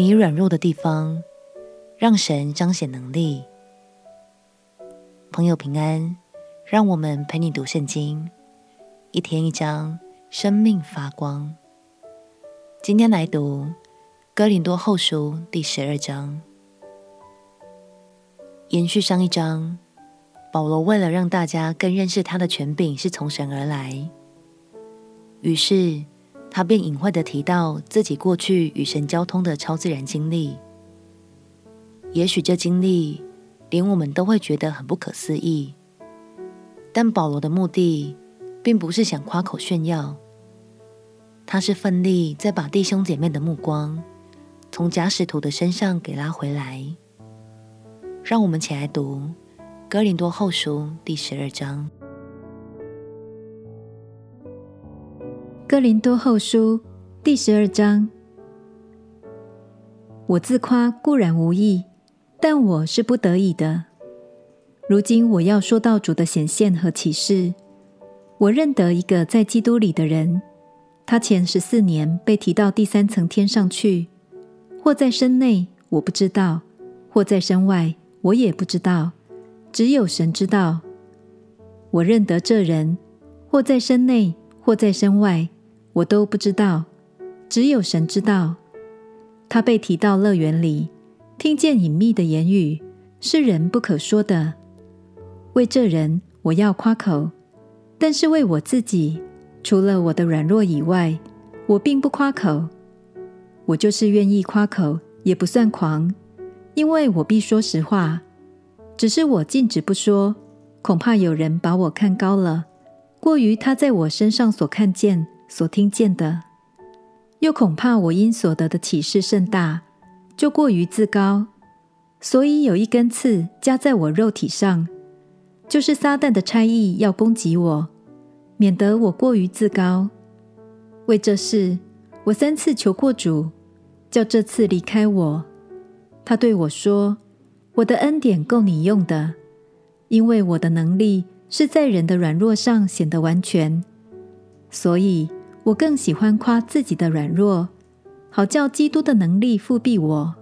你软弱的地方，让神彰显能力。朋友平安，让我们陪你读圣经，一天一章，生命发光。今天来读哥林多后书第十二章，延续上一章，保罗为了让大家更认识他的权柄是从神而来，于是。他便隐晦地提到自己过去与神交通的超自然经历。也许这经历连我们都会觉得很不可思议，但保罗的目的并不是想夸口炫耀，他是奋力在把弟兄姐妹的目光从假使徒的身上给拉回来。让我们起来读《哥林多后书》第十二章。哥林多后书第十二章，我自夸固然无益，但我是不得已的。如今我要说到主的显现和启示。我认得一个在基督里的人，他前十四年被提到第三层天上去，或在身内，我不知道；或在身外，我也不知道，只有神知道。我认得这人，或在身内，或在身外。我都不知道，只有神知道。他被提到乐园里，听见隐秘的言语，是人不可说的。为这人，我要夸口；但是为我自己，除了我的软弱以外，我并不夸口。我就是愿意夸口，也不算狂，因为我必说实话。只是我禁止不说，恐怕有人把我看高了，过于他在我身上所看见。所听见的，又恐怕我因所得的启示甚大，就过于自高，所以有一根刺加在我肉体上，就是撒旦的差役要攻击我，免得我过于自高。为这事，我三次求过主，叫这次离开我。他对我说：“我的恩典够你用的，因为我的能力是在人的软弱上显得完全。”所以。我更喜欢夸自己的软弱，好叫基督的能力覆庇我。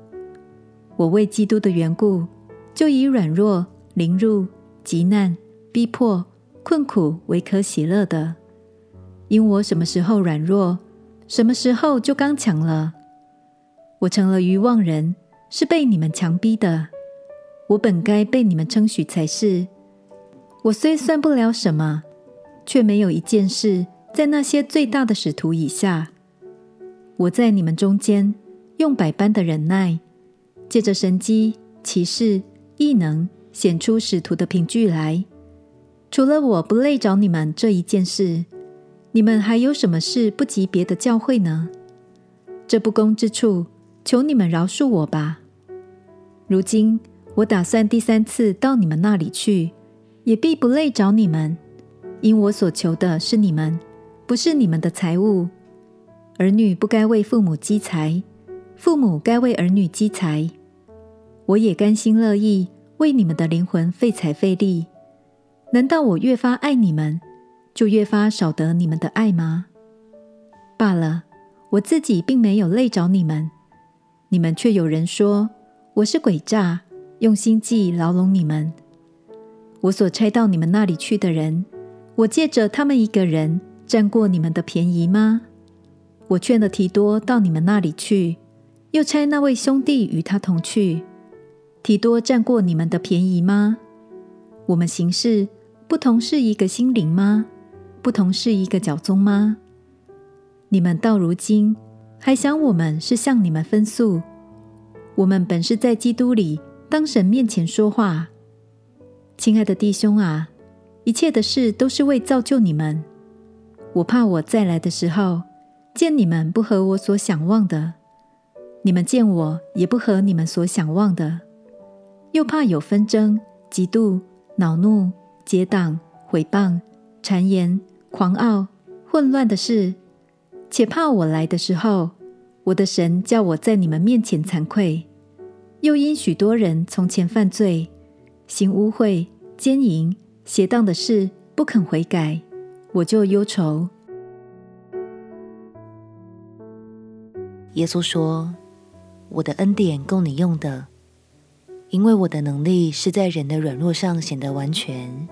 我为基督的缘故，就以软弱、凌辱、极难、逼迫、困苦为可喜乐的。因我什么时候软弱，什么时候就刚强了。我成了愚妄人，是被你们强逼的。我本该被你们称许才是。我虽算不了什么，却没有一件事。在那些最大的使徒以下，我在你们中间用百般的忍耐，借着神机、奇事、异能，显出使徒的凭据来。除了我不累着你们这一件事，你们还有什么事不及别的教会呢？这不公之处，求你们饶恕我吧。如今我打算第三次到你们那里去，也必不累着你们，因我所求的是你们。不是你们的财物，儿女不该为父母积财，父母该为儿女积财。我也甘心乐意为你们的灵魂费财费力。难道我越发爱你们，就越发少得你们的爱吗？罢了，我自己并没有累着你们，你们却有人说我是诡诈，用心计牢笼你们。我所差到你们那里去的人，我借着他们一个人。占过你们的便宜吗？我劝了提多到你们那里去，又差那位兄弟与他同去。提多占过你们的便宜吗？我们行事不同是一个心灵吗？不同是一个脚踪吗？你们到如今还想我们是向你们分诉？我们本是在基督里当神面前说话。亲爱的弟兄啊，一切的事都是为造就你们。我怕我再来的时候，见你们不合我所想望的；你们见我也不合你们所想望的。又怕有纷争、嫉妒、恼怒、结党、毁谤、谗言、狂傲、混乱的事；且怕我来的时候，我的神叫我在你们面前惭愧；又因许多人从前犯罪，行污秽、奸淫、邪荡的事，不肯悔改。我就忧愁。耶稣说：“我的恩典够你用的，因为我的能力是在人的软弱上显得完全。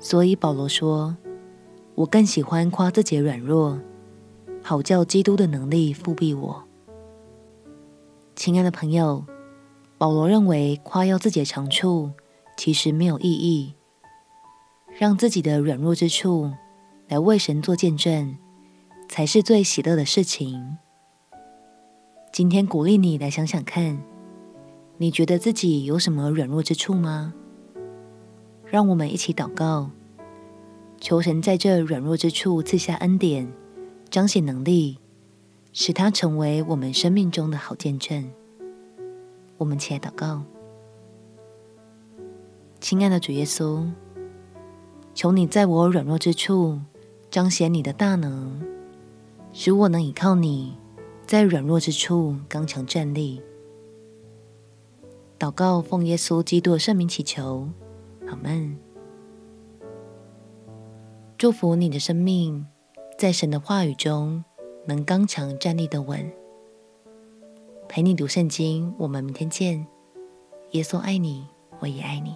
所以保罗说：“我更喜欢夸自己软弱，好叫基督的能力覆庇我。”亲爱的朋友，保罗认为夸耀自己的长处其实没有意义，让自己的软弱之处来为神做见证，才是最喜乐的事情。今天鼓励你来想想看，你觉得自己有什么软弱之处吗？让我们一起祷告，求神在这软弱之处赐下恩典，彰显能力，使它成为我们生命中的好见证。我们起来祷告，亲爱的主耶稣，求你在我软弱之处彰显你的大能，使我能依靠你。在软弱之处刚强站立，祷告奉耶稣基督的圣名祈求，阿门。祝福你的生命，在神的话语中能刚强站立的稳。陪你读圣经，我们明天见。耶稣爱你，我也爱你。